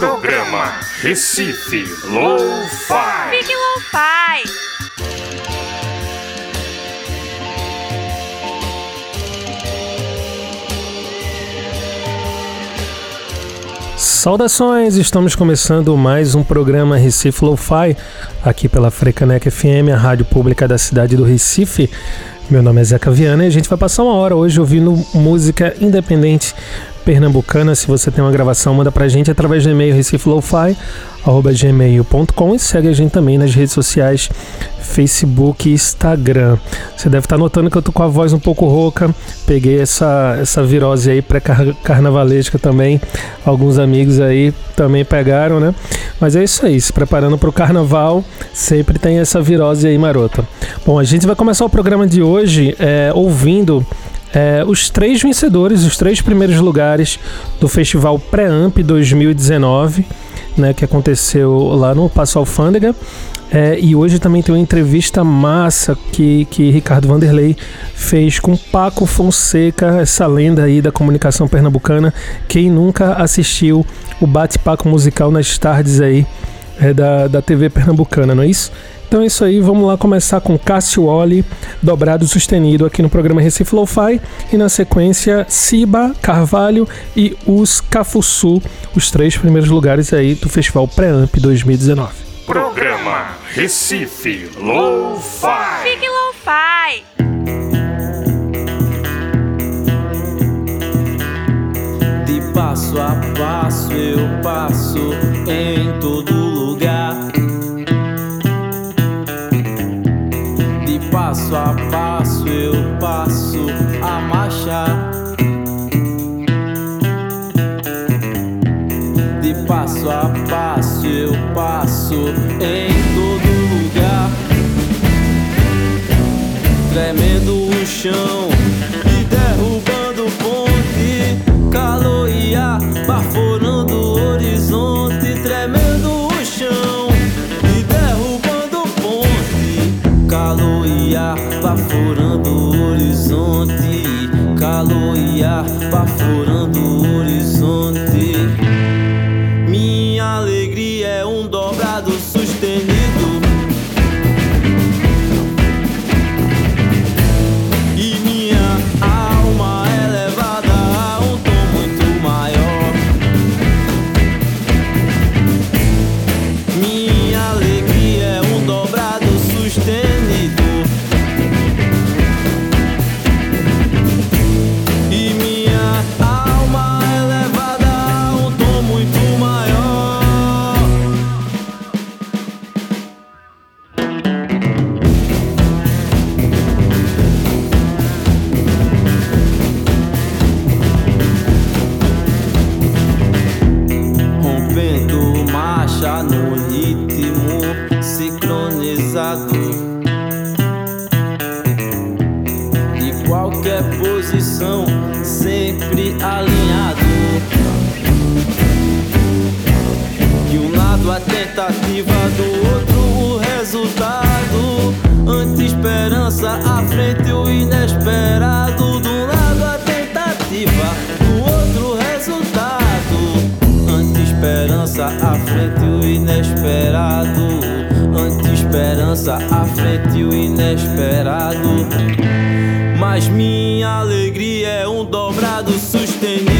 Programa Recife Low-Fi. Fique Lo-Fi. Saudações, estamos começando mais um programa Recife Lo-Fi, aqui pela Frecanec FM, a rádio pública da cidade do Recife. Meu nome é Zeca Viana e a gente vai passar uma hora hoje ouvindo música independente pernambucana. Se você tem uma gravação, manda pra gente através do e-mail recifelowfi.gmail.com e segue a gente também nas redes sociais Facebook e Instagram. Você deve estar notando que eu tô com a voz um pouco rouca. Peguei essa, essa virose aí pré-carnavalesca também. Alguns amigos aí também pegaram, né? Mas é isso aí, se preparando para o carnaval, sempre tem essa virose aí marota. Bom, a gente vai começar o programa de hoje é, ouvindo é, os três vencedores, os três primeiros lugares do Festival Pré-Amp 2019, né, que aconteceu lá no Passo Alfândega. É, e hoje também tem uma entrevista massa que, que Ricardo Vanderlei fez com Paco Fonseca, essa lenda aí da comunicação pernambucana. Quem nunca assistiu o bate-paco musical nas tardes aí é, da, da TV pernambucana, não é isso? Então é isso aí, vamos lá começar com Cássio Oli, dobrado sustenido aqui no programa Recife Lo-Fi e na sequência Siba, Carvalho e os Cafuçu, os três primeiros lugares aí do Festival Pré-Amp 2019. Programa Recife Low-Fi. Fique Lo-Fi. De passo a passo eu passo em todo a passo eu passo a marchar. De passo a passo eu passo em todo lugar. Tremendo o chão Calor e tentativa, do outro o resultado. Anti-esperança, à frente o inesperado. Do lado a tentativa, do outro resultado. Anti-esperança, à frente o inesperado. Anti-esperança, à frente o inesperado. Mas minha alegria é um dobrado sustenido.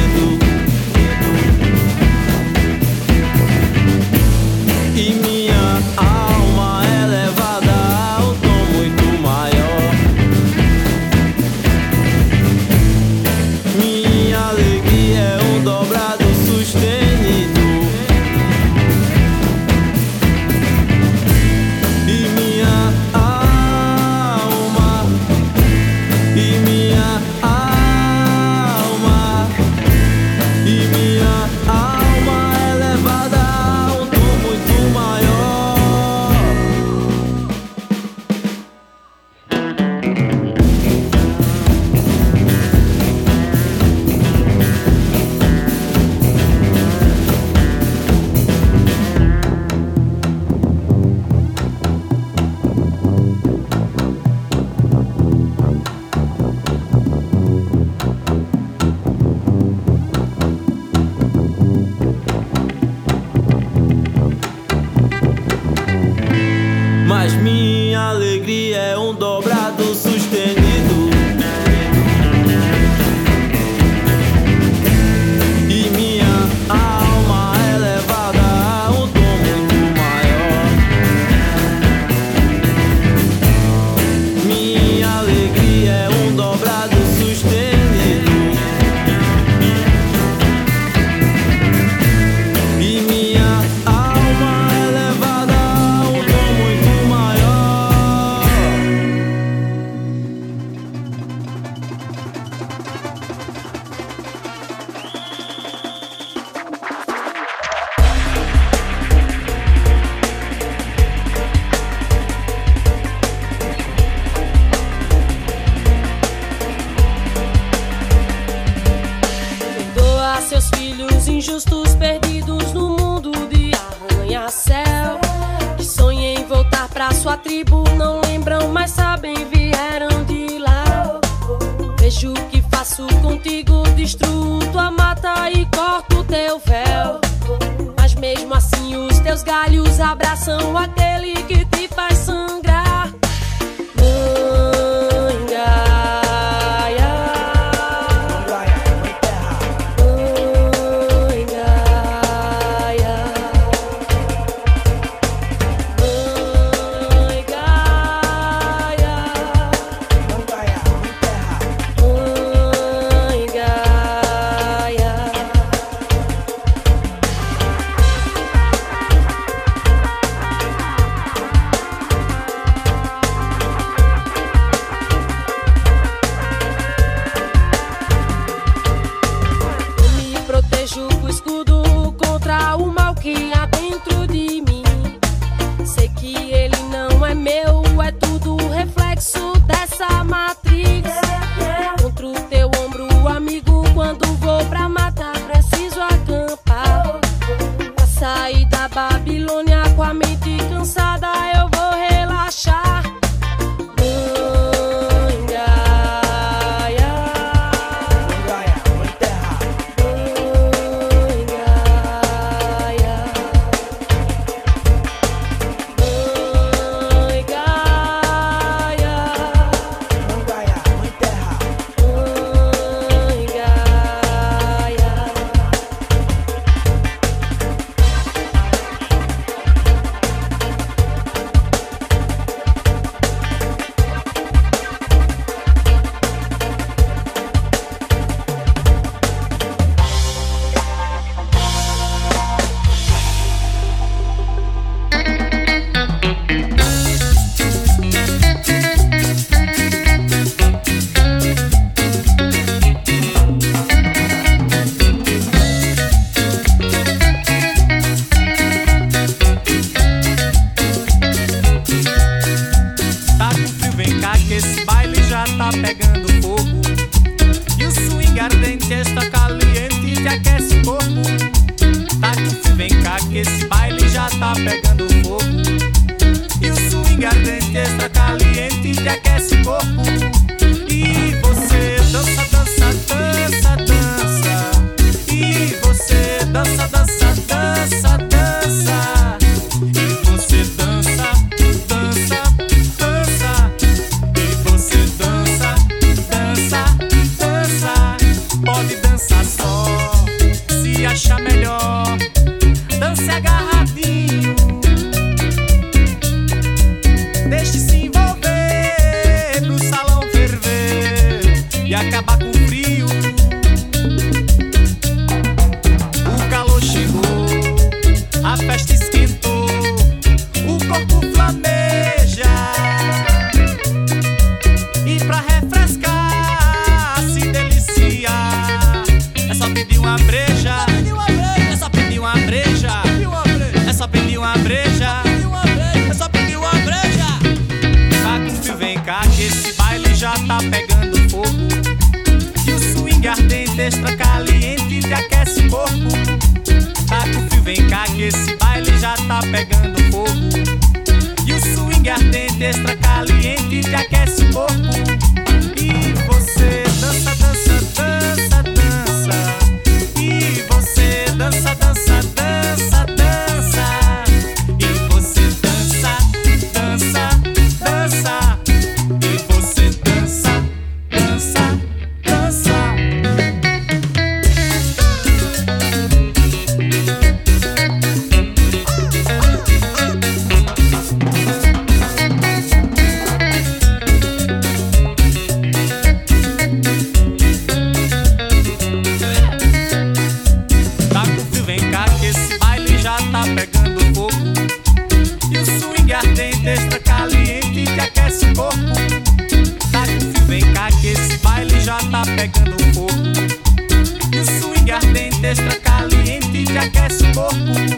Extra caliente, te aquece o corpo.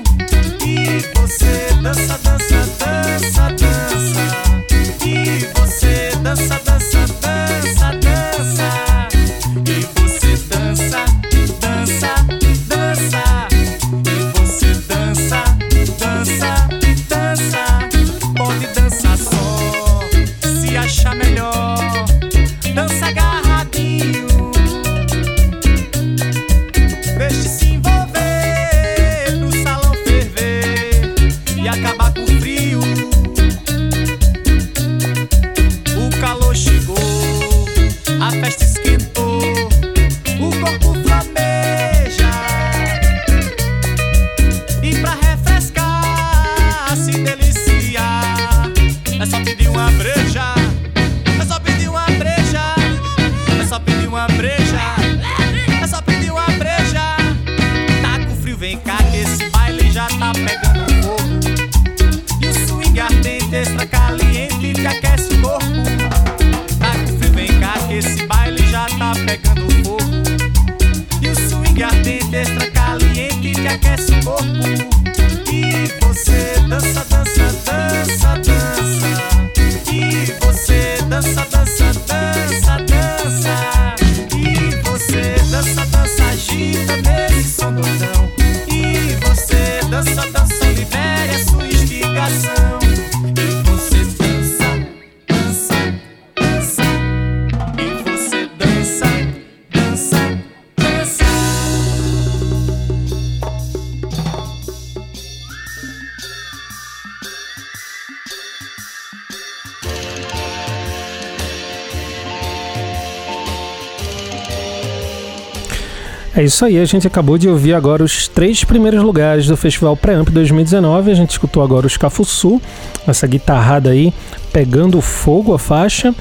É isso aí, a gente acabou de ouvir agora os três primeiros lugares do Festival Pré-Amp 2019. A gente escutou agora os Cafuçu, essa guitarrada aí, pegando fogo a faixa.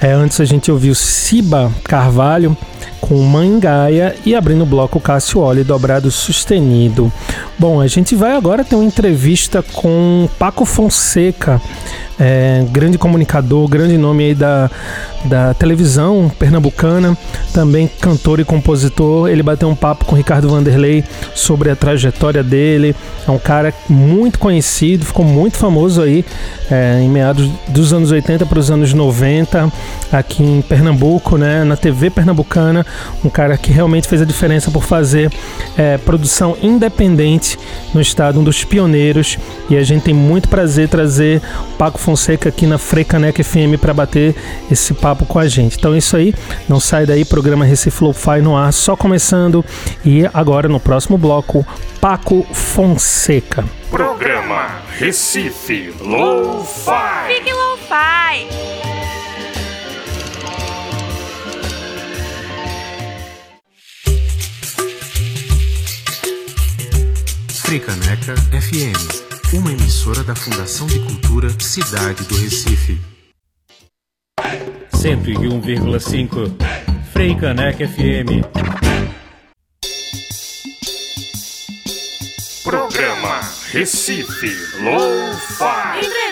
É, antes a gente ouviu Siba Carvalho com Mangaia e abrindo o bloco Cassioli, dobrado sustenido. Bom, a gente vai agora ter uma entrevista com Paco Fonseca, é, grande comunicador, grande nome aí da, da televisão pernambucana, também cantor e compositor. Ele bateu um papo com Ricardo Vanderlei sobre a trajetória dele. É um cara muito conhecido, ficou muito famoso aí é, em meados dos anos 80 para os anos 90, aqui em Pernambuco, né, na TV pernambucana. Um cara que realmente fez a diferença por fazer é, produção independente no estado, um dos pioneiros. E a gente tem muito prazer trazer o Paco Fonseca aqui na Frecanec FM para bater esse papo com a gente. Então é isso aí, não sai daí, programa Recife Lo-Fi no ar, só começando. E agora no próximo bloco, Paco Fonseca. Programa Recife Lo-Fi. Fique lo-fi. Fricaneca FM, uma emissora da Fundação de Cultura Cidade do Recife. 101,5 Frei Caneca FM. Programa Recife Lo-Fi.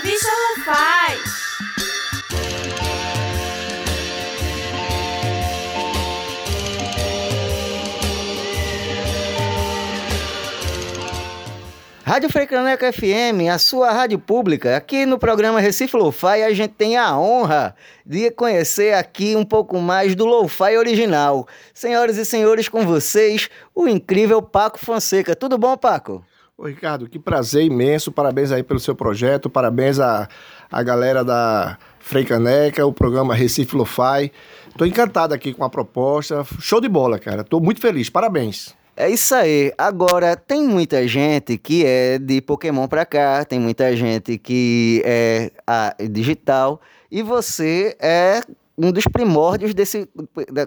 Rádio Frecaneca FM, a sua rádio pública. Aqui no programa Recife Lo-Fi a gente tem a honra de conhecer aqui um pouco mais do Lo-Fi original. Senhoras e senhores, com vocês, o incrível Paco Fonseca. Tudo bom, Paco? Ô, Ricardo, que prazer imenso. Parabéns aí pelo seu projeto. Parabéns à, à galera da Freicaneca, o programa Recife Lo-Fi. Tô encantado aqui com a proposta. Show de bola, cara. Tô muito feliz. Parabéns. É isso aí. Agora, tem muita gente que é de Pokémon pra cá, tem muita gente que é a, digital, e você é um dos primórdios desse,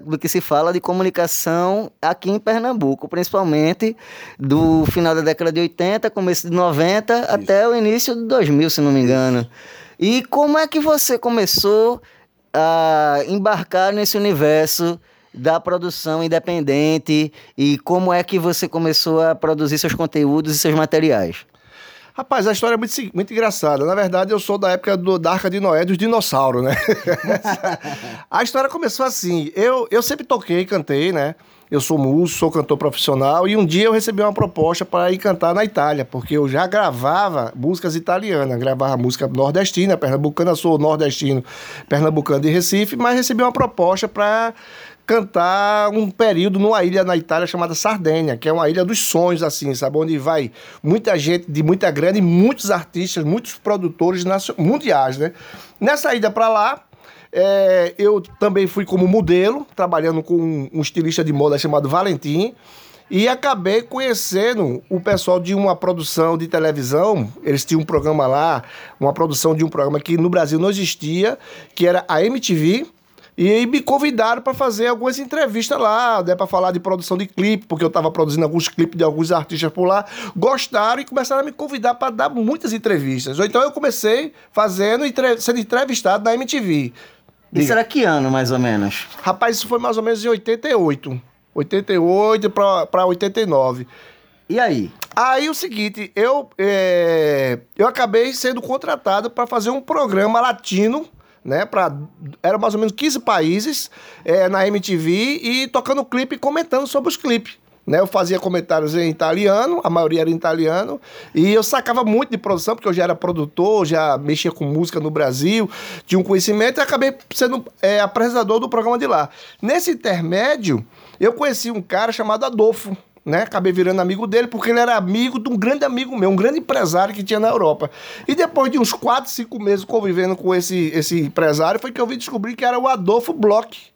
do que se fala de comunicação aqui em Pernambuco, principalmente do final da década de 80, começo de 90, até o início de 2000, se não me engano. E como é que você começou a embarcar nesse universo da produção independente e como é que você começou a produzir seus conteúdos e seus materiais? Rapaz, a história é muito, muito engraçada. Na verdade, eu sou da época do, da Arca de Noé dos dinossauros, né? a história começou assim. Eu, eu sempre toquei, cantei, né? Eu sou músico, sou cantor profissional e um dia eu recebi uma proposta para ir cantar na Itália, porque eu já gravava músicas italianas, gravava música nordestina, pernambucana, sou nordestino, pernambucano de Recife, mas recebi uma proposta para cantar um período numa ilha na Itália chamada Sardenha, que é uma ilha dos sonhos, assim, sabe? Onde vai muita gente de muita grana e muitos artistas, muitos produtores mundiais, né? Nessa ida para lá, é, eu também fui como modelo, trabalhando com um estilista de moda chamado Valentim. E acabei conhecendo o pessoal de uma produção de televisão. Eles tinham um programa lá, uma produção de um programa que no Brasil não existia, que era a MTV. E aí me convidaram para fazer algumas entrevistas lá, né, para falar de produção de clipe, porque eu estava produzindo alguns clipes de alguns artistas por lá. Gostaram e começaram a me convidar para dar muitas entrevistas. Ou Então eu comecei fazendo entre- sendo entrevistado na MTV. Isso era que ano, mais ou menos? Rapaz, isso foi mais ou menos em 88. 88 para 89. E aí? Aí o seguinte, eu, é, eu acabei sendo contratado para fazer um programa latino, né? Pra, era mais ou menos 15 países é, na MTV e tocando clipe e comentando sobre os clipes. né? Eu fazia comentários em italiano, a maioria era em italiano, e eu sacava muito de produção, porque eu já era produtor, já mexia com música no Brasil, tinha um conhecimento e acabei sendo é, apresentador do programa de lá. Nesse intermédio, eu conheci um cara chamado Adolfo, né? Acabei virando amigo dele porque ele era amigo de um grande amigo meu, um grande empresário que tinha na Europa. E depois de uns 4, 5 meses convivendo com esse, esse empresário, foi que eu vim descobrir que era o Adolfo Bloch,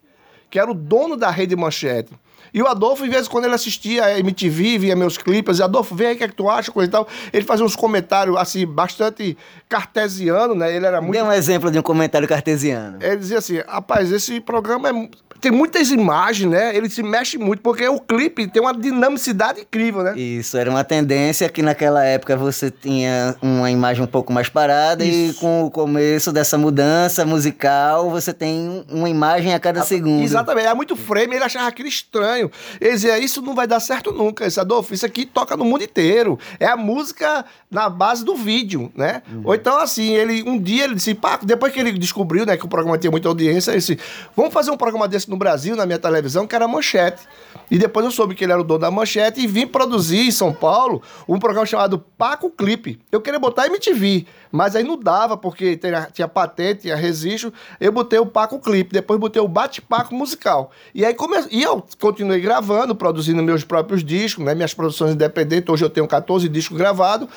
que era o dono da Rede Manchete. E o Adolfo, em vez de quando ele assistia a MTV, via meus clipes, Adolfo, vem aí, o que é que tu acha, coisa e tal. Ele fazia uns comentários, assim, bastante cartesiano, né? Ele era muito... Dê um exemplo de um comentário cartesiano. Ele dizia assim, rapaz, esse programa é... tem muitas imagens, né? Ele se mexe muito, porque o clipe tem uma dinamicidade incrível, né? Isso, era uma tendência que naquela época você tinha uma imagem um pouco mais parada Isso. e com o começo dessa mudança musical você tem uma imagem a cada segundo. Exatamente, era muito frame, ele achava aquilo estranho. Ele dizia, isso não vai dar certo nunca, esse Adolfo, isso aqui toca no mundo inteiro. É a música na base do vídeo, né? Ou então, assim, ele um dia ele disse, pá, depois que ele descobriu, né, que o programa tinha muita audiência, ele disse, vamos fazer um programa desse no Brasil, na minha televisão, que era Manchete. E depois eu soube que ele era o dono da Manchete e vim produzir em São Paulo um programa chamado Paco Clipe. Eu queria botar MTV, mas aí não dava, porque tinha, tinha patente, tinha registro. Eu botei o Paco Clipe, depois botei o Bate-Paco Musical. E aí come... e eu continuei gravando, produzindo meus próprios discos, né, minhas produções independentes. Hoje eu tenho 14 discos gravados.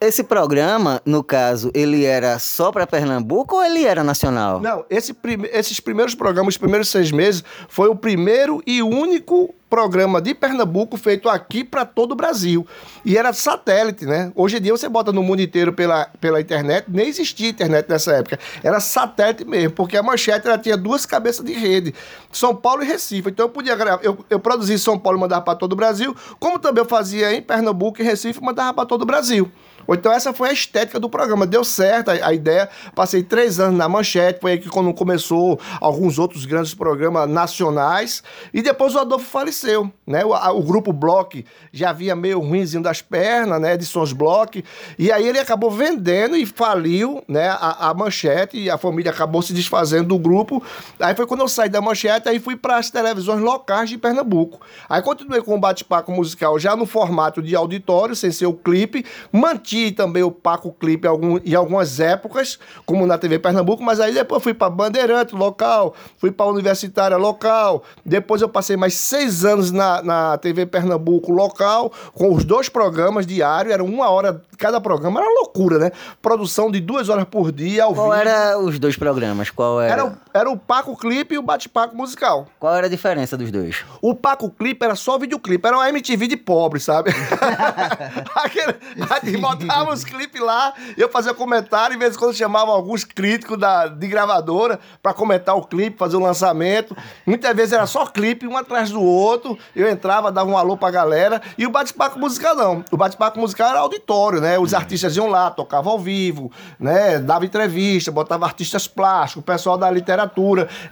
Esse programa, no caso, ele era só para Pernambuco ou ele era nacional? Não, esse prime- esses primeiros programas, os primeiros seis meses, foi o primeiro e único programa de Pernambuco feito aqui para todo o Brasil. E era satélite, né? Hoje em dia você bota no mundo inteiro pela, pela internet, nem existia internet nessa época. Era satélite mesmo, porque a manchete ela tinha duas cabeças de rede, São Paulo e Recife. Então eu podia gravar, eu, eu produzia em São Paulo e mandava para todo o Brasil, como também eu fazia em Pernambuco e Recife e mandava para todo o Brasil. Ou então essa foi a estética do programa. Deu certo a, a ideia. Passei três anos na manchete. Foi aí que quando começou alguns outros grandes programas nacionais. E depois o Adolfo faleceu. Né? O, a- o grupo Block já vinha meio ruimzinho das pernas, né? Edições Block. E aí ele acabou vendendo e faliu né? a, a manchete. E a família acabou se desfazendo do grupo. Aí foi quando eu saí da manchete. Aí fui para as televisões locais de Pernambuco. Aí continuei com o bate-papo musical já no formato de auditório, sem ser o clipe. Mantive também o Paco Clipe algum, em algumas épocas, como na TV Pernambuco, mas aí depois fui para Bandeirante local, fui para Universitária local, depois eu passei mais seis anos na, na TV Pernambuco local, com os dois programas diários, era uma hora cada programa, era uma loucura, né? Produção de duas horas por dia, ao Qual vivo. era os dois programas? Qual era? Era o, era o Paco Clipe e o Bate-Paco Musical. Qual era a diferença dos dois? O Paco Clipe era só videoclipe, era uma MTV de pobre, sabe? Aquele, a gente botava os clipes lá, eu fazia comentário, e de vez em quando chamava alguns críticos da, de gravadora pra comentar o clipe, fazer o lançamento. Muitas vezes era só clipe, um atrás do outro. Eu entrava, dava um alô pra galera. E o bate-papo musical não. O bate-papo musical era auditório, né? Os artistas iam lá, tocavam ao vivo, né? Dava entrevista, botava artistas plásticos, o pessoal da literatura.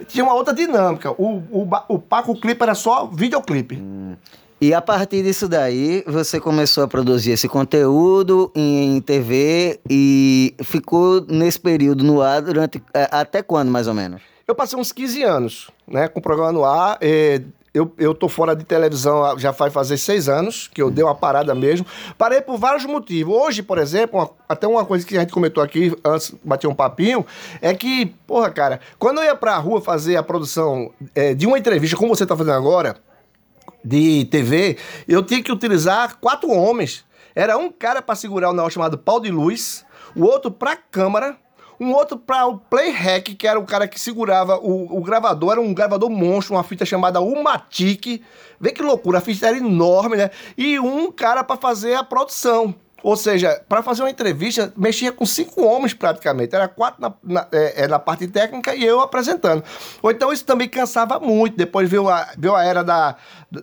Tinha uma outra dinâmica. O, o, o Paco Clipe era só videoclipe. E a partir disso daí, você começou a produzir esse conteúdo em TV e ficou nesse período no ar durante. é, Até quando, mais ou menos? Eu passei uns 15 anos, né, com o programa no ar. eh, eu, eu tô fora de televisão já faz fazer seis anos, que eu dei uma parada mesmo. Parei por vários motivos. Hoje, por exemplo, uma- até uma coisa que a gente comentou aqui, antes de bater um papinho, é que, porra, cara, quando eu ia pra rua fazer a produção eh, de uma entrevista, como você tá fazendo agora, de TV, eu tinha que utilizar quatro homens. Era um cara para segurar o negócio chamado pau de luz, o outro para câmera, um outro para o playhack, que era o cara que segurava o, o gravador, era um gravador monstro, uma fita chamada Umatic. Vê que loucura, a fita era enorme, né? E um cara para fazer a produção. Ou seja, para fazer uma entrevista, mexia com cinco homens praticamente. Era quatro na, na, é, é, na parte técnica e eu apresentando. Ou então isso também cansava muito. Depois veio a, veio a era da.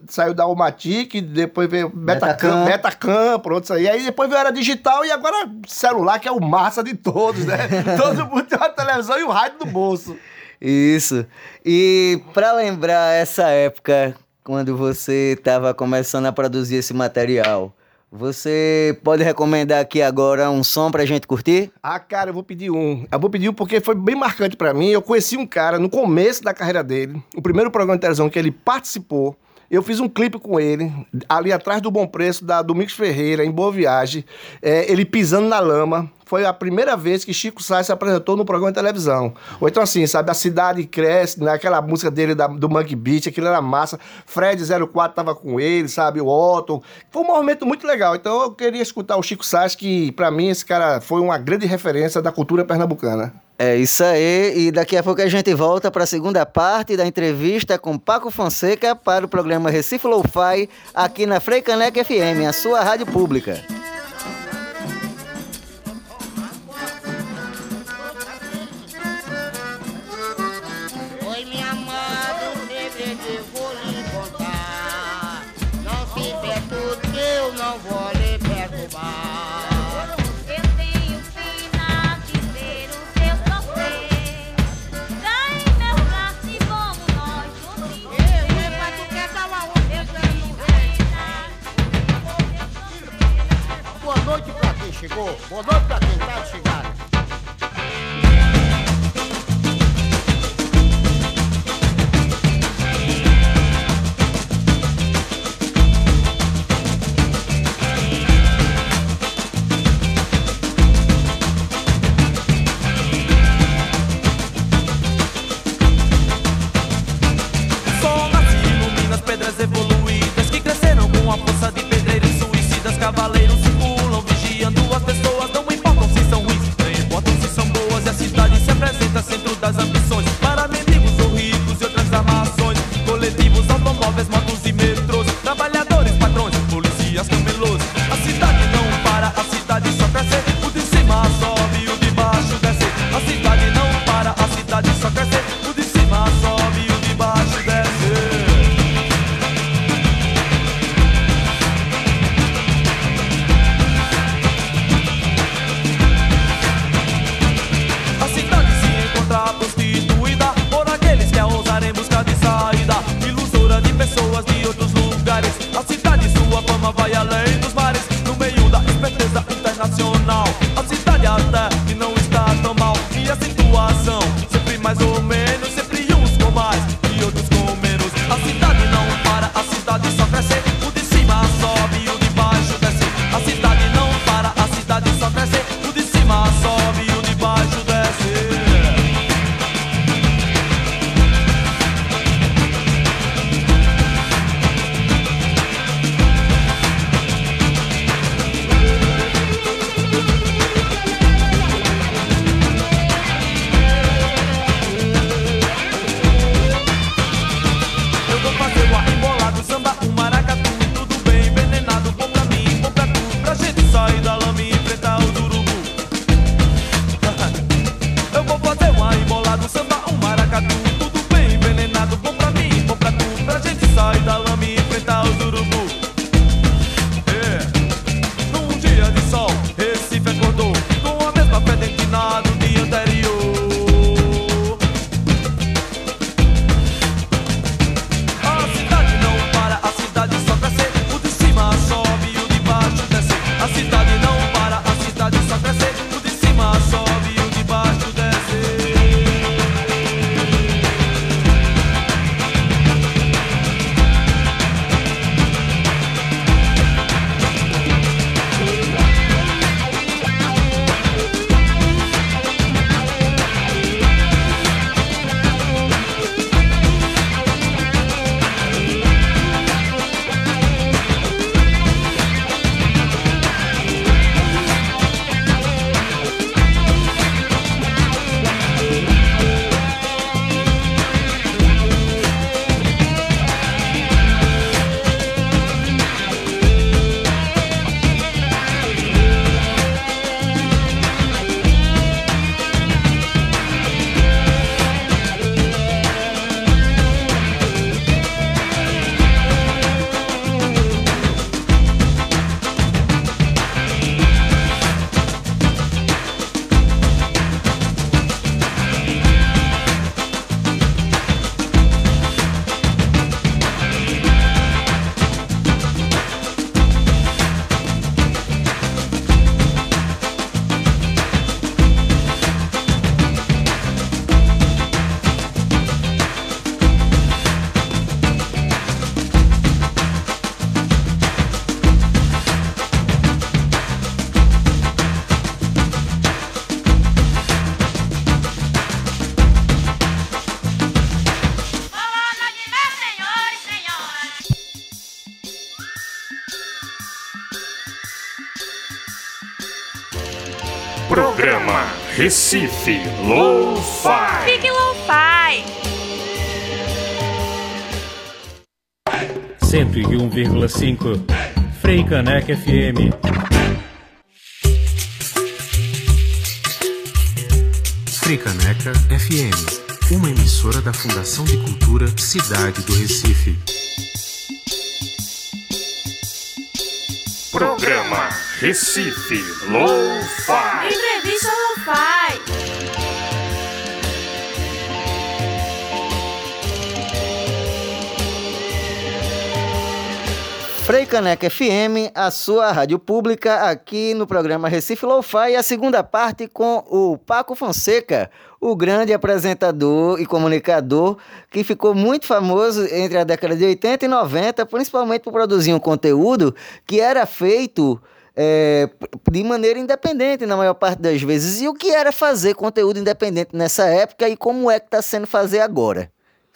Saiu da Omatic, depois veio Betacam, Betacam. Pronto, isso aí. Aí depois veio a era digital e agora celular, que é o massa de todos, né? Todo mundo tem uma televisão e o rádio no bolso. Isso. E para lembrar essa época, quando você estava começando a produzir esse material, você pode recomendar aqui agora um som pra gente curtir? Ah, cara, eu vou pedir um. Eu vou pedir um porque foi bem marcante pra mim. Eu conheci um cara no começo da carreira dele, o primeiro programa de televisão que ele participou. Eu fiz um clipe com ele, ali atrás do Bom Preço, da Domingos Ferreira, em Boa Viagem. É, ele pisando na lama. Foi a primeira vez que Chico Sainz se apresentou no programa de televisão. Ou então, assim, sabe, a cidade cresce, naquela música dele da- do Monkey Beat, aquilo era massa. Fred 04 tava com ele, sabe, o Otto. Foi um movimento muito legal. Então eu queria escutar o Chico Sainz, que pra mim esse cara foi uma grande referência da cultura pernambucana. É isso aí, e daqui a pouco a gente volta para a segunda parte da entrevista com Paco Fonseca para o programa Recife Lo-Fi, aqui na Freicaneca FM, a sua rádio pública. Chegou. Boa noite pra quem tá de lado um samba, um maracatu. Recife Lo-Fi. Fique Lo-Fi. 101,5 Frei Caneca FM. Fricaneca FM, uma emissora da Fundação de Cultura Cidade do Recife. Programa Recife Lo-Fi. Entrevista Lo-Fi. Frei Caneca FM, a sua rádio pública, aqui no programa Recife Lo-Fi, a segunda parte com o Paco Fonseca, o grande apresentador e comunicador que ficou muito famoso entre a década de 80 e 90, principalmente por produzir um conteúdo que era feito é, de maneira independente na maior parte das vezes. E o que era fazer conteúdo independente nessa época e como é que está sendo fazer agora?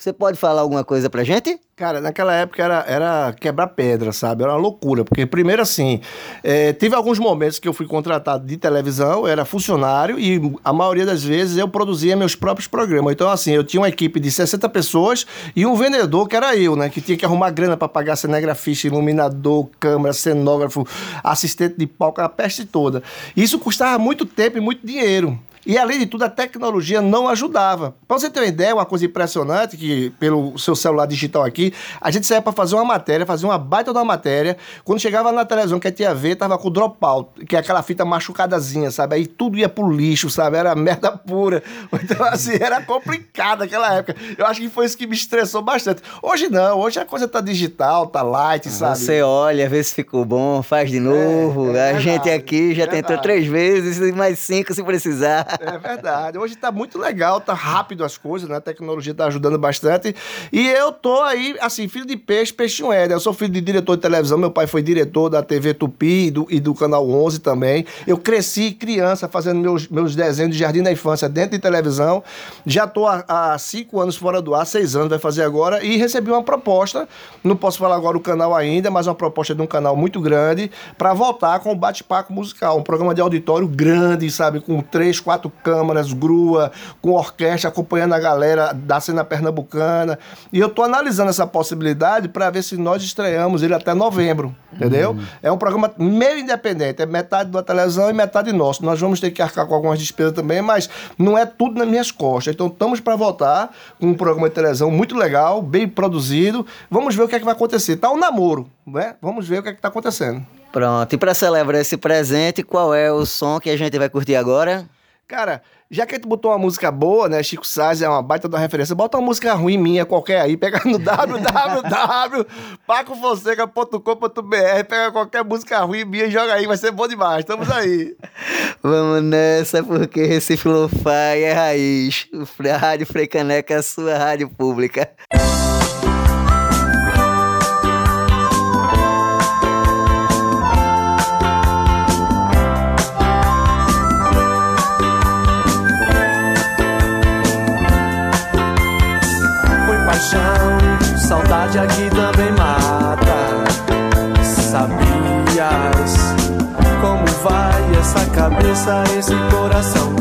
Você pode falar alguma coisa pra gente? Cara, naquela época era, era quebrar pedra, sabe? Era uma loucura. Porque, primeiro, assim, é, teve alguns momentos que eu fui contratado de televisão, eu era funcionário e a maioria das vezes eu produzia meus próprios programas. Então, assim, eu tinha uma equipe de 60 pessoas e um vendedor, que era eu, né? Que tinha que arrumar grana para pagar cinegrafista, iluminador, câmera, cenógrafo, assistente de palco, a peste toda. Isso custava muito tempo e muito dinheiro. E além de tudo, a tecnologia não ajudava. Para você ter uma ideia, uma coisa impressionante, que pelo seu celular digital aqui, a gente saía para fazer uma matéria, fazer uma baita de uma matéria. Quando chegava na televisão que a ver, tava com dropout, que é aquela fita machucadazinha, sabe? Aí tudo ia pro lixo, sabe? Era merda pura. Então, assim, era complicado naquela época. Eu acho que foi isso que me estressou bastante. Hoje não, hoje a coisa tá digital, tá light, sabe? Você olha, vê se ficou bom, faz de novo. é a gente verdade, aqui já é tentou três vezes mais cinco se precisar. É verdade. Hoje tá muito legal, tá rápido as coisas, né? A tecnologia tá ajudando bastante. E eu tô aí, assim, filho de peixe, peixinho é? Eu sou filho de diretor de televisão, meu pai foi diretor da TV Tupi e do, e do Canal 11 também. Eu cresci criança fazendo meus, meus desenhos de Jardim da Infância dentro de televisão. Já tô há, há cinco anos fora do ar, seis anos vai fazer agora, e recebi uma proposta, não posso falar agora o canal ainda, mas uma proposta de um canal muito grande, para voltar com o Bate-Paco Musical, um programa de auditório grande, sabe? Com três, quatro câmaras, grua, com orquestra acompanhando a galera da cena pernambucana. E eu tô analisando essa possibilidade para ver se nós estreamos ele até novembro, entendeu? É um programa meio independente, é metade da televisão e metade nosso. Nós vamos ter que arcar com algumas despesas também, mas não é tudo nas minhas costas. Então estamos para voltar com um programa de televisão muito legal, bem produzido. Vamos ver o que é que vai acontecer. Tá um namoro, né? Vamos ver o que é que tá acontecendo. Pronto, e para celebrar esse presente, qual é o som que a gente vai curtir agora? Cara, já que gente botou uma música boa, né? Chico Sainz é uma baita da referência. Bota uma música ruim minha, qualquer aí. Pega no www.pacofonseca.com.br. Pega qualquer música ruim minha e joga aí. Vai ser bom demais. Estamos aí. Vamos nessa, porque Recife Lo-Fi é raiz. Rádio Frei Caneca é sua rádio pública. Saudade aqui também mata. Sabias como vai essa cabeça, esse coração,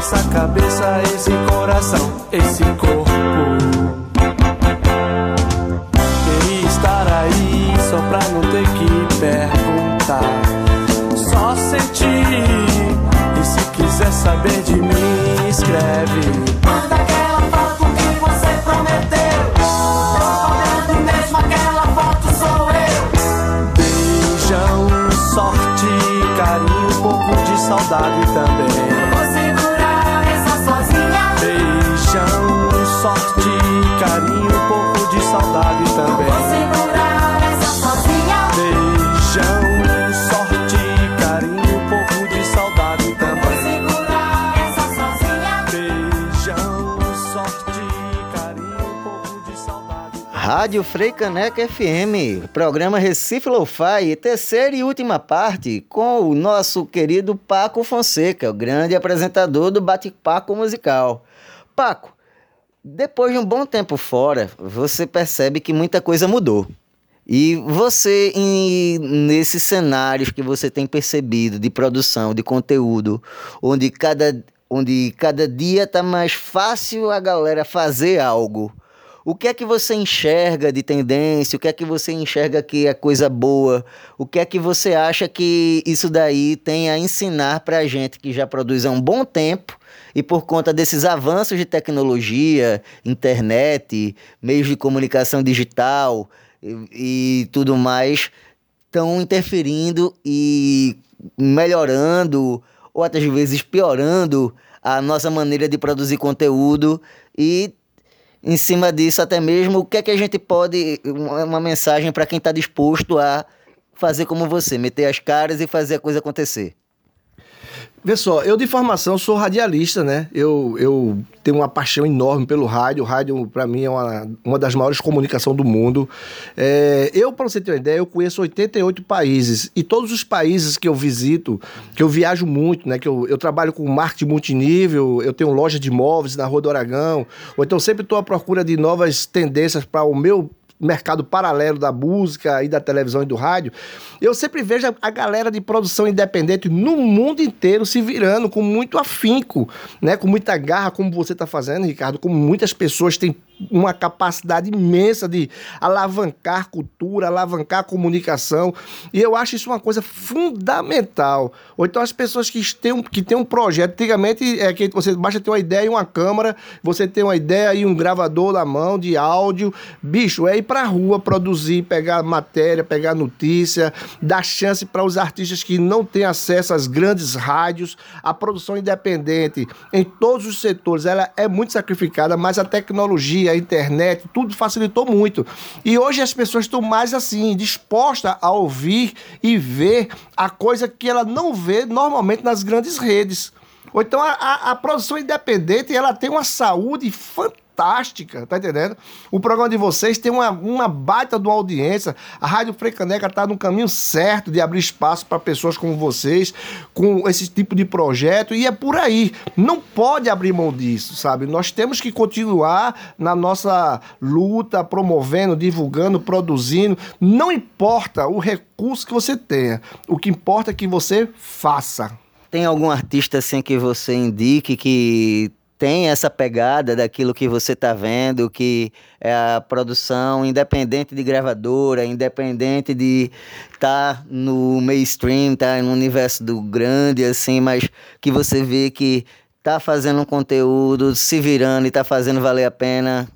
essa cabeça, esse coração, esse corpo? Queria estar aí só pra não ter que perguntar. Só sentir. E se quiser saber de mim, escreve. Manda aquela foto que você prometeu. Tô cobrando mesmo aquela foto, sou eu. Beijão, sorte, carinho, um pouco de saudade também. Rádio Frei Caneca FM, programa Recife Lo-Fi, terceira e última parte, com o nosso querido Paco Fonseca, o grande apresentador do Bate-Paco Musical. Paco, depois de um bom tempo fora, você percebe que muita coisa mudou. E você, em- nesses cenários que você tem percebido de produção, de conteúdo, onde cada, onde cada dia tá mais fácil a galera fazer algo, o que é que você enxerga de tendência? O que é que você enxerga que é coisa boa? O que é que você acha que isso daí tem a ensinar pra gente que já produz há um bom tempo e por conta desses avanços de tecnologia, internet, meios de comunicação digital e, e tudo mais, estão interferindo e melhorando ou até às vezes piorando a nossa maneira de produzir conteúdo e em cima disso até mesmo o que é que a gente pode uma, mensagem para quem está disposto a fazer como você, meter as caras e fazer a coisa acontecer. Vê só, eu de formação sou radialista, né? Eu, eu tenho uma paixão enorme pelo rádio. O rádio, para mim, é uma, uma das maiores comunicações do mundo. É, eu, para você ter uma ideia, eu conheço 88 países. E todos os países que eu visito, que eu viajo muito, né? Que eu, eu trabalho com marketing multinível, eu tenho loja de imóveis na Rua do Aragão. Ou então sempre estou à procura de novas tendências para o meu mercado paralelo da música e da televisão e do rádio, eu sempre vejo a- galera de produção independente no mundo inteiro se virando com muito afinco, né? Com muita garra, como você está fazendo, Ricardo, como muitas pessoas têm uma capacidade imensa de alavancar cultura, alavancar comunicação, e eu acho isso uma coisa fundamental. Ou então as pessoas que têm um, que têm um projeto, antigamente é que você basta ter uma ideia e uma câmera, você tem uma ideia e um gravador na mão de áudio, bicho, é ir pra rua produzir, pegar matéria, pegar notícia, dar chance para os artistas que não têm acesso às grandes rádios, a produção independente em todos os setores, ela é muito sacrificada, mas a tecnologia, a internet, tudo facilitou muito. E hoje as pessoas estão mais assim, dispostas a ouvir e ver a coisa que ela não vê normalmente nas grandes redes. Ou então a, a- a produção independente ela tem uma saúde fantástica, tá entendendo? O programa de vocês tem uma, uma baita de uma audiência. A Rádio Frecaneca tá no caminho certo de abrir espaço para pessoas como vocês, com esse tipo de projeto, e é por aí. Não pode abrir mão disso, sabe? Nós temos que continuar na nossa luta, promovendo, divulgando, produzindo. Não importa o recurso que você tenha, o que importa é que você faça. Tem algum artista assim que você indique que tem essa pegada daquilo que você está vendo, que é a produção independente de gravadora, independente de estar no mainstream, tá no universo do grande, assim, mas que você vê que tá fazendo um conteúdo, se virando e tá fazendo valer a pena,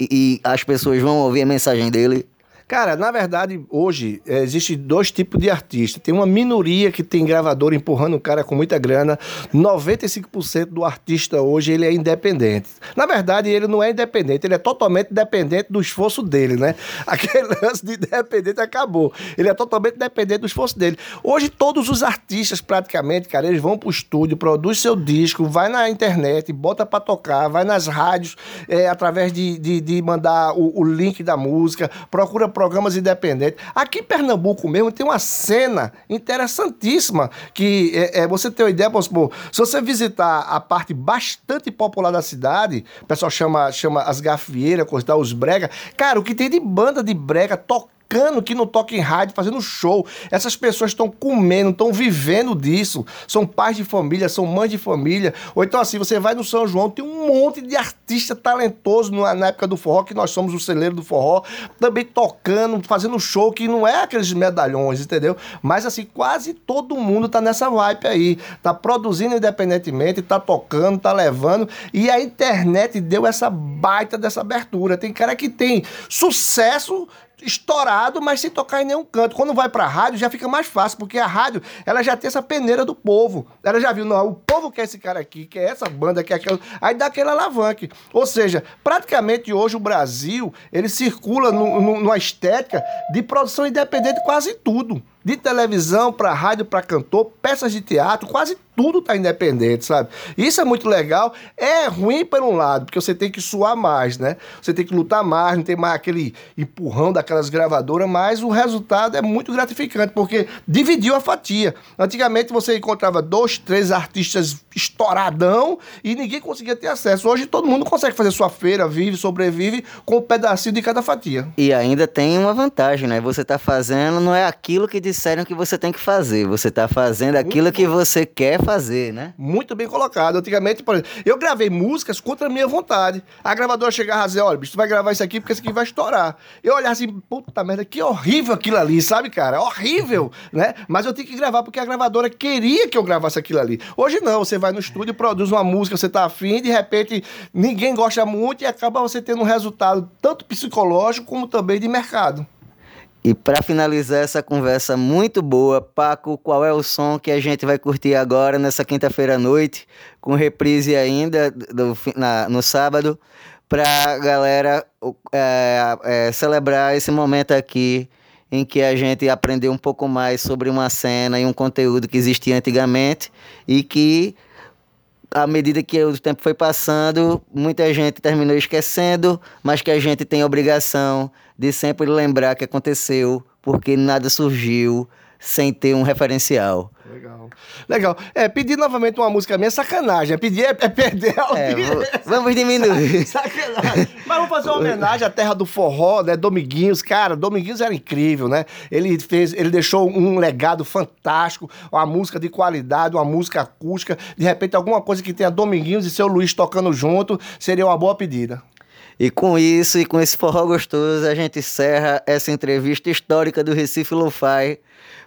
e as pessoas vão ouvir a mensagem dele. Cara, na verdade, hoje eh, existe dois tipos de artista. Tem uma minoria que tem gravador empurrando o cara com muita grana. 95% do artista hoje ele é independente. Na verdade, ele não é independente, ele é totalmente dependente do esforço dele, né? Aquele lance de independente acabou. Ele é totalmente dependente do esforço dele. Hoje todos os artistas praticamente, cara, eles vão pro estúdio, produz seu disco, vai na internet, bota pra tocar, vai nas rádios eh, através de, de, de mandar o, o link da música, procura programas independentes. Aqui em Pernambuco mesmo tem uma cena interessantíssima que é, é, você tem uma ideia, vamos supor, se você visitar a parte bastante popular da cidade, o pessoal chama, chama as gafieiras, os brega, cara, o que tem de banda de brega tocando que não toca em rádio, fazendo show. Essas pessoas estão comendo, estão vivendo disso. São pais de família, são mães de família. Ou então, assim, você vai no São João, tem um monte de artista talentoso na, na época do forró, que nós somos o celeiro do forró, também tocando, fazendo show, que não é aqueles medalhões, entendeu? Mas, assim, quase todo mundo tá nessa vibe aí. Tá produzindo independentemente, tá tocando, tá levando. E a internet deu essa baita dessa abertura. Tem cara que tem sucesso estourado, mas sem tocar em nenhum canto. Quando vai pra rádio, já fica mais fácil, porque a rádio, ela já tem essa peneira do povo. Ela já viu, não, o povo quer esse cara aqui, quer essa banda, quer aquela... Aí dá aquele alavanque. Ou seja, praticamente hoje o Brasil, ele circula no, no- numa estética de produção independente quase tudo. De televisão para rádio, para cantor, peças de teatro, quase tudo tá independente, sabe? Isso é muito legal. É ruim por um lado, porque você tem que suar mais, né? Você tem que lutar mais, não tem mais aquele empurrão daquelas gravadoras, mas o resultado é muito gratificante, porque dividiu a fatia. Antigamente você encontrava dois, três artistas estouradão e ninguém conseguia ter acesso. Hoje todo mundo consegue fazer sua feira, vive, sobrevive com um pedacinho de cada fatia. E ainda tem uma vantagem, né? Você tá fazendo, não é aquilo que disseram que você tem que fazer. Você tá fazendo aquilo que você quer fazer, né? Muito bem colocado. Antigamente, por exemplo, eu gravei músicas contra a minha vontade. A gravadora chegava e dizia, olha, bicho, tu vai gravar isso aqui porque isso aqui vai estourar. Eu olhava assim, puta merda, que horrível aquilo ali, sabe, cara? Horrível, né? Mas eu tinha que gravar porque a gravadora queria que eu gravasse aquilo ali. Hoje não, você vai no estúdio, produz uma música, você tá afim, de repente ninguém gosta muito e acaba você tendo um resultado tanto psicológico como também de mercado. E para finalizar essa conversa muito boa, Paco, qual é o som que a gente vai curtir agora nessa quinta-feira à noite, com reprise ainda do, na- no sábado, para galera é, é, celebrar esse momento aqui em que a gente aprendeu um pouco mais sobre uma cena e um conteúdo que existia antigamente e que à medida que o tempo foi passando, muita gente terminou esquecendo, mas que a gente tem a obrigação de sempre lembrar que aconteceu, porque nada surgiu sem ter um referencial. Legal. Legal. É, pedir novamente uma música minha é sacanagem. É pedir é, é perder a É, vamos diminuir. Sacanagem. Mas vamos fazer uma homenagem à terra do forró, né? Dominguinhos. Cara, Dominguinhos era incrível, né? Ele fez, ele deixou um legado fantástico, uma música de qualidade, uma música acústica. De repente, alguma coisa que tenha Dominguinhos e seu Luiz tocando junto seria uma boa pedida. E com isso e com esse forró gostoso, a gente encerra essa entrevista histórica do Recife Lo-Fi.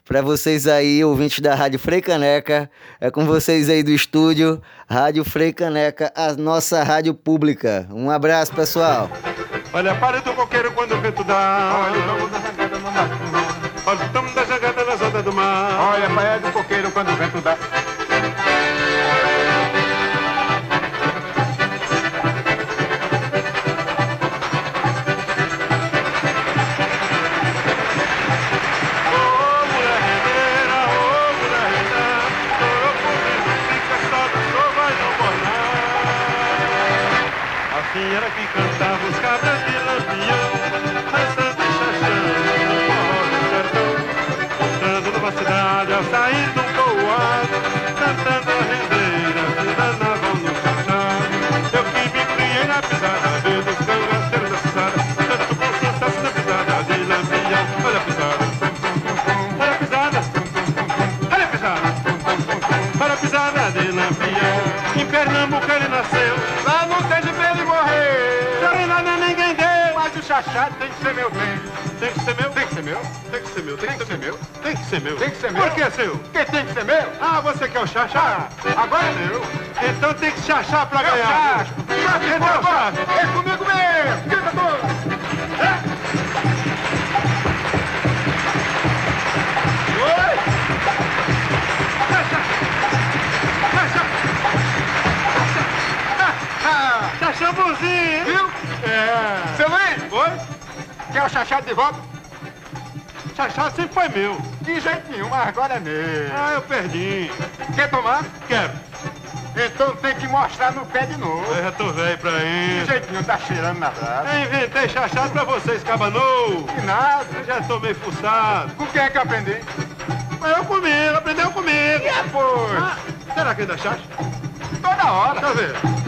Para vocês aí, ouvintes da Rádio Frei Caneca, é com vocês aí do estúdio, Rádio Frei Caneca, a nossa rádio pública. Um abraço, pessoal. Olha, pare do coqueiro quando o vento dá. Olha tomo da jangada mar. Olha da jangada ondas do mar. Olha, praia do coqueiro quando o vento dá. Era que cantava os cabras ser meu bem. Tem que ser meu? Tem que ser meu? Tem que ser meu, tem que ser meu. Tem que ser meu. Tem que ser meu. Por que seu? Porque tem que ser meu? Ah, você quer o chachá? Agora é meu. Então tem que chachar pra ganhar. Chacho. Então. É comigo mesmo. Grita todo. Oi! Chachambuzinho! Viu? É. Seu Luiz! Quer o chachado de volta? Chachado sempre foi meu. De jeito nenhum, mas agora é meu. Ah, eu perdi. Quer tomar? Quero. Então tem que mostrar no pé de novo. Eu já tô velho pra isso. De jeito nenhum, tá cheirando na brasa. Eu inventei chachado pra vocês, cabanou. Que nada. Eu já tô meio fuçado. Com quem é que eu aprendi? Eu comigo, aprendeu comigo. E é, pois? será que ainda chacha? Toda hora. Tá vendo?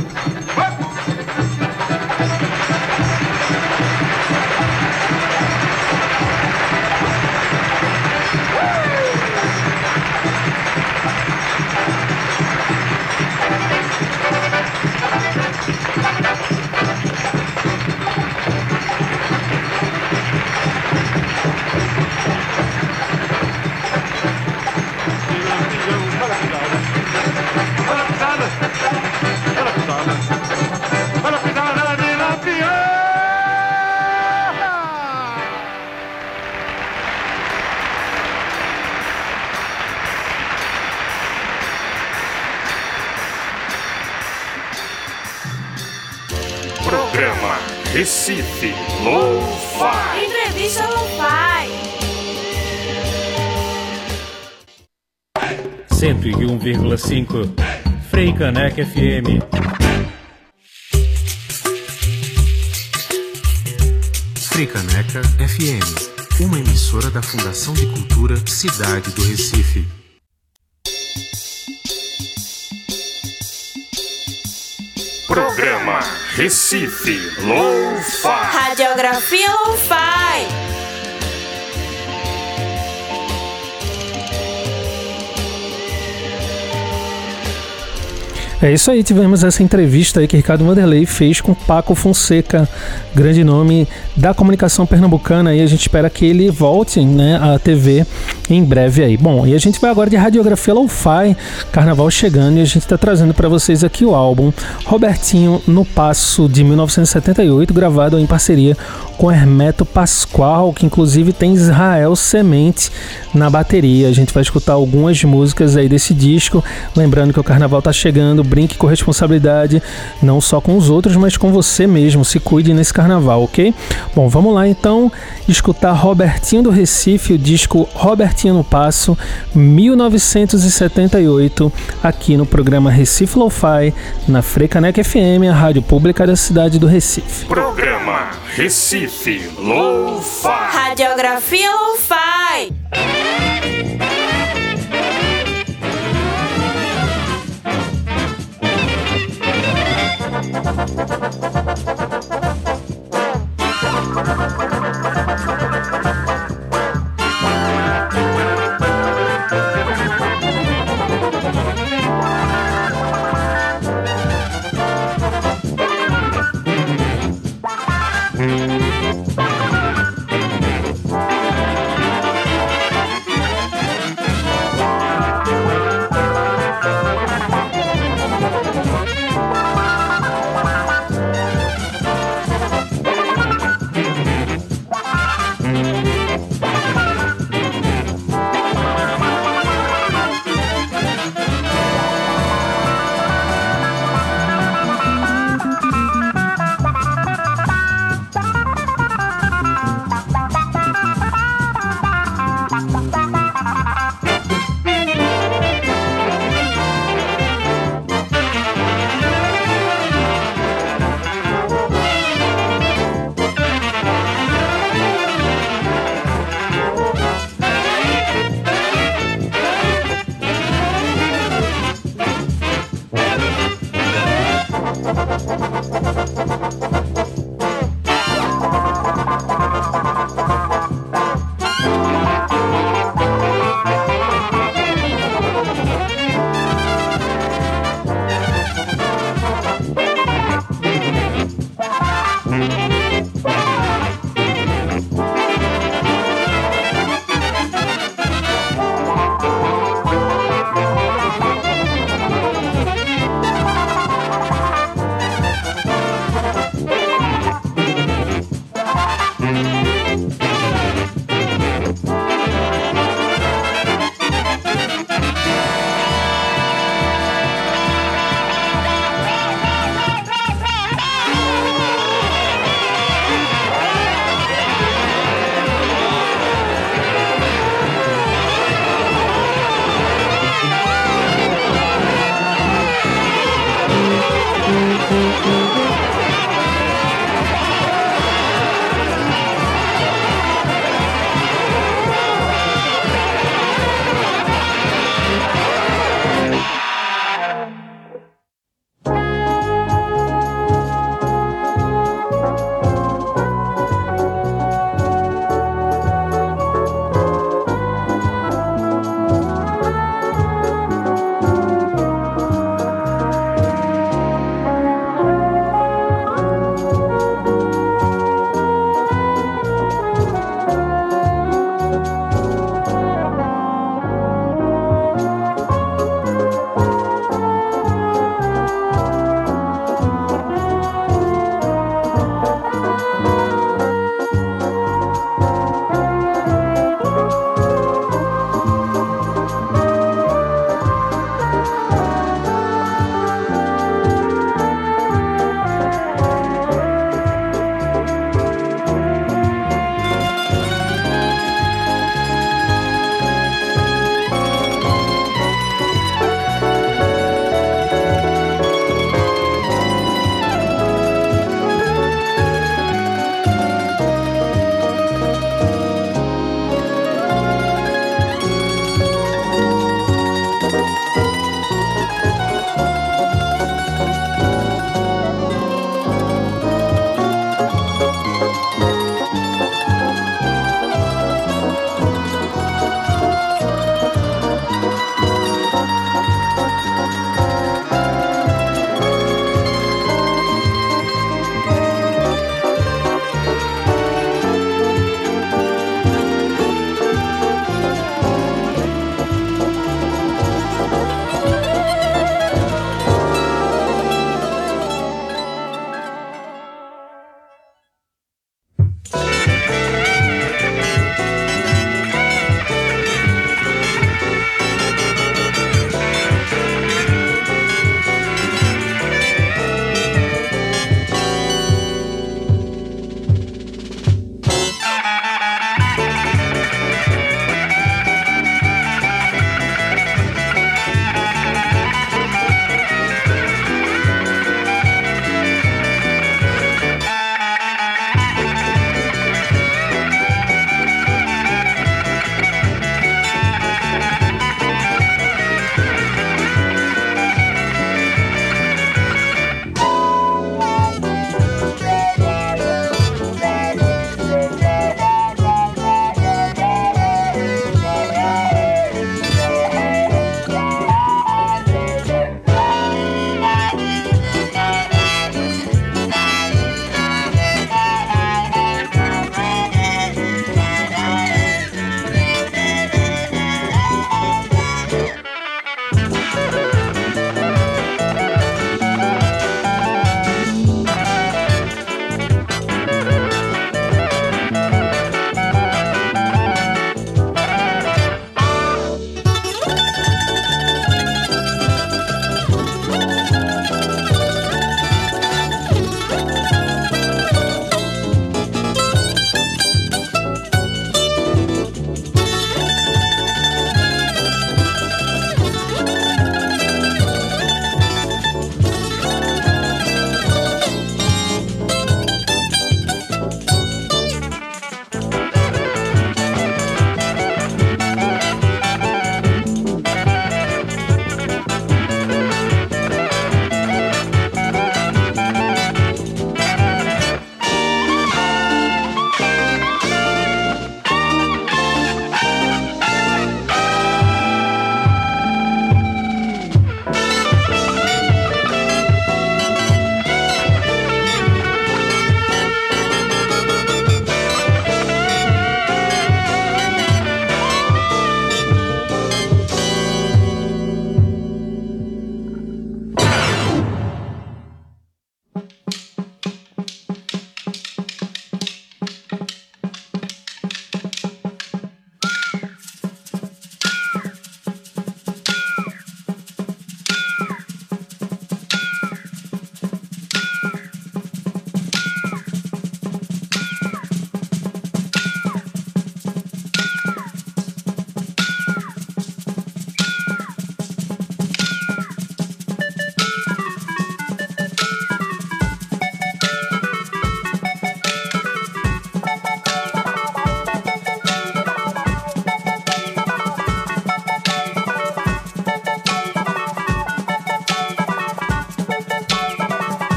101,5 Frei Caneca FM. Fricaneca FM, uma emissora da Fundação de Cultura Cidade do Recife. Programa Recife Lo-Fi. Radiografia Lo-Fi. É isso aí, tivemos essa entrevista aí que Ricardo Vanderlei fez com Paco Fonseca, grande nome da comunicação pernambucana e a gente espera que ele volte, né, à TV em breve aí. Bom, e a gente vai agora de radiografia lo-fi, carnaval chegando e a gente está trazendo para vocês aqui o álbum Robertinho no Passo de 1978, gravado em parceria com Hermeto Pascoal, que inclusive tem Israel Semente na bateria. A gente vai escutar algumas músicas aí desse disco, lembrando que o carnaval tá chegando, brinque com responsabilidade, não só com os outros, mas com você mesmo. Se cuide nesse carnaval, ok? Bom, vamos lá então escutar Robertinho do Recife, o disco Robertinho no Passo, 1978, aqui no programa Recife Lo-Fi, na Frecanec FM, a rádio pública da cidade do Recife. Programa Recife Lo-Fi. Radiografia Lo-Fi.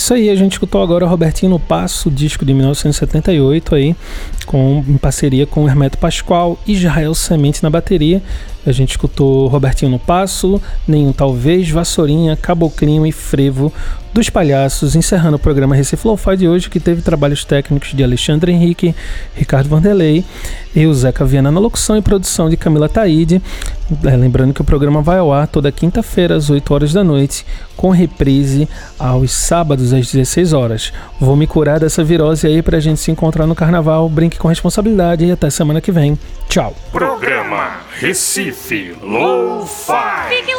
Isso aí, a gente escutou agora Robertinho no Passo, disco de 1978 aí, com, em parceria com Hermeto Pascoal Israel Semente na bateria. A gente escutou Robertinho no Passo, Nenhum Talvez, Vassourinha, Caboclinho e Frevo dos Palhaços, encerrando o programa Recife Lo-Fi de hoje, que teve trabalhos técnicos de Alexandre Henrique, Ricardo Vanderlei, eu, Zeca Viana, na locução e produção de Camila Taide. É, lembrando que o programa vai ao ar toda quinta-feira, às 8 horas da noite, com reprise aos sábados, às 16 horas. Vou me curar dessa virose aí pra gente se encontrar no carnaval. Brinque com responsabilidade e até semana que vem. Tchau. Programa Recife Lo-Fi. Fique